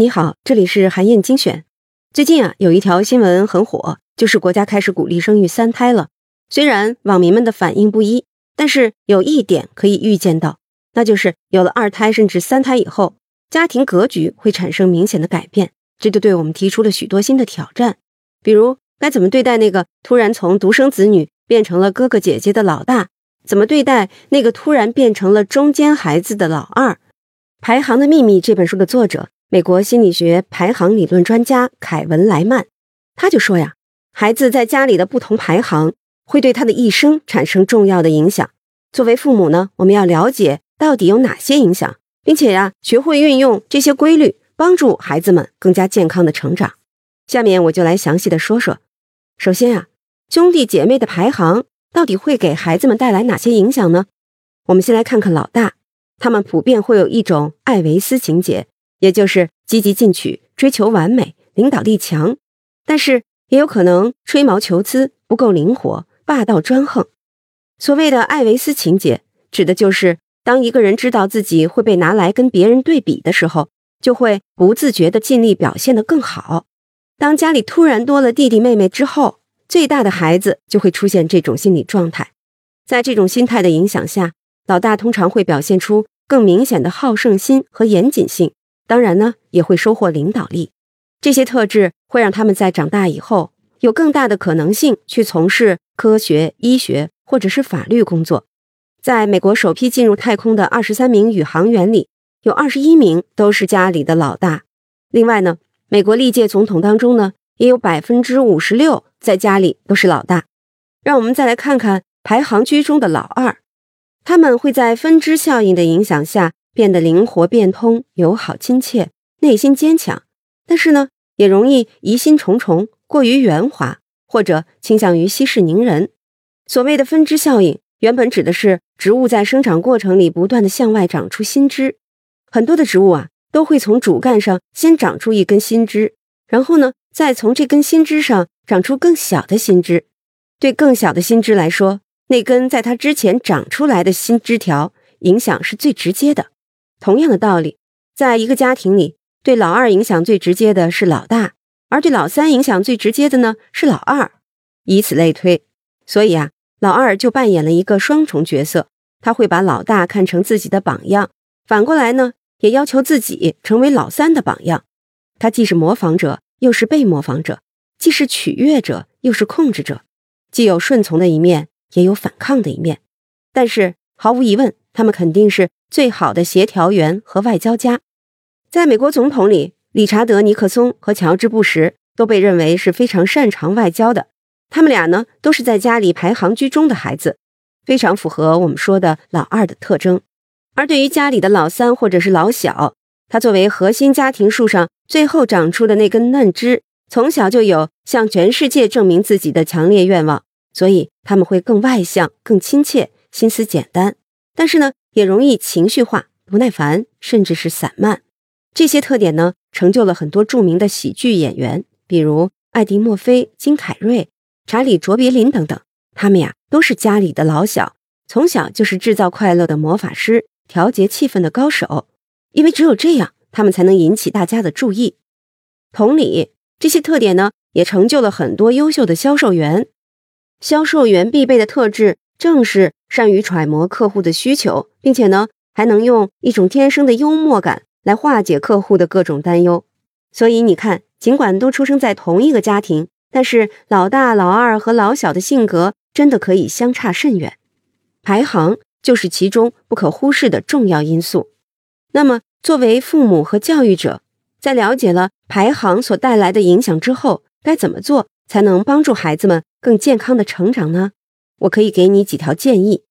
你好，这里是韩燕精选。最近啊，有一条新闻很火，就是国家开始鼓励生育三胎了。虽然网民们的反应不一，但是有一点可以预见到，那就是有了二胎甚至三胎以后，家庭格局会产生明显的改变。这就对我们提出了许多新的挑战，比如该怎么对待那个突然从独生子女变成了哥哥姐姐的老大。怎么对待那个突然变成了中间孩子的老二？《排行的秘密》这本书的作者，美国心理学排行理论专家凯文莱曼，他就说呀，孩子在家里的不同排行会对他的一生产生重要的影响。作为父母呢，我们要了解到底有哪些影响，并且呀，学会运用这些规律，帮助孩子们更加健康的成长。下面我就来详细的说说。首先啊，兄弟姐妹的排行。到底会给孩子们带来哪些影响呢？我们先来看看老大，他们普遍会有一种艾维斯情节，也就是积极进取、追求完美、领导力强，但是也有可能吹毛求疵、不够灵活、霸道专横。所谓的艾维斯情节，指的就是当一个人知道自己会被拿来跟别人对比的时候，就会不自觉地尽力表现得更好。当家里突然多了弟弟妹妹之后，最大的孩子就会出现这种心理状态，在这种心态的影响下，老大通常会表现出更明显的好胜心和严谨性，当然呢，也会收获领导力。这些特质会让他们在长大以后有更大的可能性去从事科学、医学或者是法律工作。在美国首批进入太空的二十三名宇航员里，有二十一名都是家里的老大。另外呢，美国历届总统当中呢，也有百分之五十六。在家里都是老大，让我们再来看看排行居中的老二，他们会在分支效应的影响下变得灵活变通、友好亲切、内心坚强，但是呢，也容易疑心重重、过于圆滑，或者倾向于息事宁人。所谓的分支效应，原本指的是植物在生长过程里不断的向外长出新枝，很多的植物啊，都会从主干上先长出一根新枝，然后呢，再从这根新枝上。长出更小的新枝，对更小的新枝来说，那根在它之前长出来的新枝条影响是最直接的。同样的道理，在一个家庭里，对老二影响最直接的是老大，而对老三影响最直接的呢是老二，以此类推。所以啊，老二就扮演了一个双重角色，他会把老大看成自己的榜样，反过来呢，也要求自己成为老三的榜样。他既是模仿者，又是被模仿者。既是取悦者，又是控制者，既有顺从的一面，也有反抗的一面。但是毫无疑问，他们肯定是最好的协调员和外交家。在美国总统里，理查德·尼克松和乔治·布什都被认为是非常擅长外交的。他们俩呢，都是在家里排行居中的孩子，非常符合我们说的老二的特征。而对于家里的老三或者是老小，他作为核心家庭树上最后长出的那根嫩枝。从小就有向全世界证明自己的强烈愿望，所以他们会更外向、更亲切，心思简单。但是呢，也容易情绪化、不耐烦，甚至是散漫。这些特点呢，成就了很多著名的喜剧演员，比如艾迪·墨菲、金凯瑞、查理·卓别林等等。他们呀，都是家里的老小，从小就是制造快乐的魔法师、调节气氛的高手。因为只有这样，他们才能引起大家的注意。同理。这些特点呢，也成就了很多优秀的销售员。销售员必备的特质，正是善于揣摩客户的需求，并且呢，还能用一种天生的幽默感来化解客户的各种担忧。所以你看，尽管都出生在同一个家庭，但是老大、老二和老小的性格真的可以相差甚远。排行就是其中不可忽视的重要因素。那么，作为父母和教育者，在了解了排行所带来的影响之后，该怎么做才能帮助孩子们更健康的成长呢？我可以给你几条建议。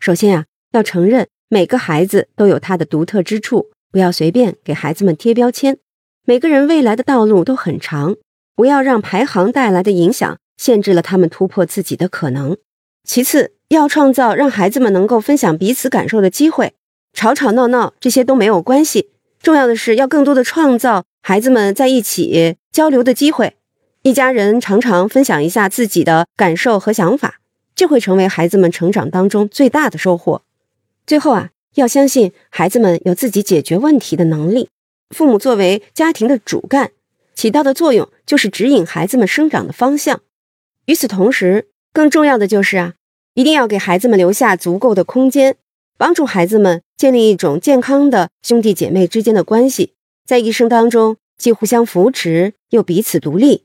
首先啊，要承认每个孩子都有他的独特之处，不要随便给孩子们贴标签。每个人未来的道路都很长，不要让排行带来的影响限制了他们突破自己的可能。其次，要创造让孩子们能够分享彼此感受的机会，吵吵闹闹这些都没有关系。重要的是要更多的创造孩子们在一起交流的机会，一家人常常分享一下自己的感受和想法，这会成为孩子们成长当中最大的收获。最后啊，要相信孩子们有自己解决问题的能力，父母作为家庭的主干，起到的作用就是指引孩子们生长的方向。与此同时，更重要的就是啊，一定要给孩子们留下足够的空间，帮助孩子们建立一种健康的兄弟姐妹之间的关系，在一生当中既互相扶持，又彼此独立，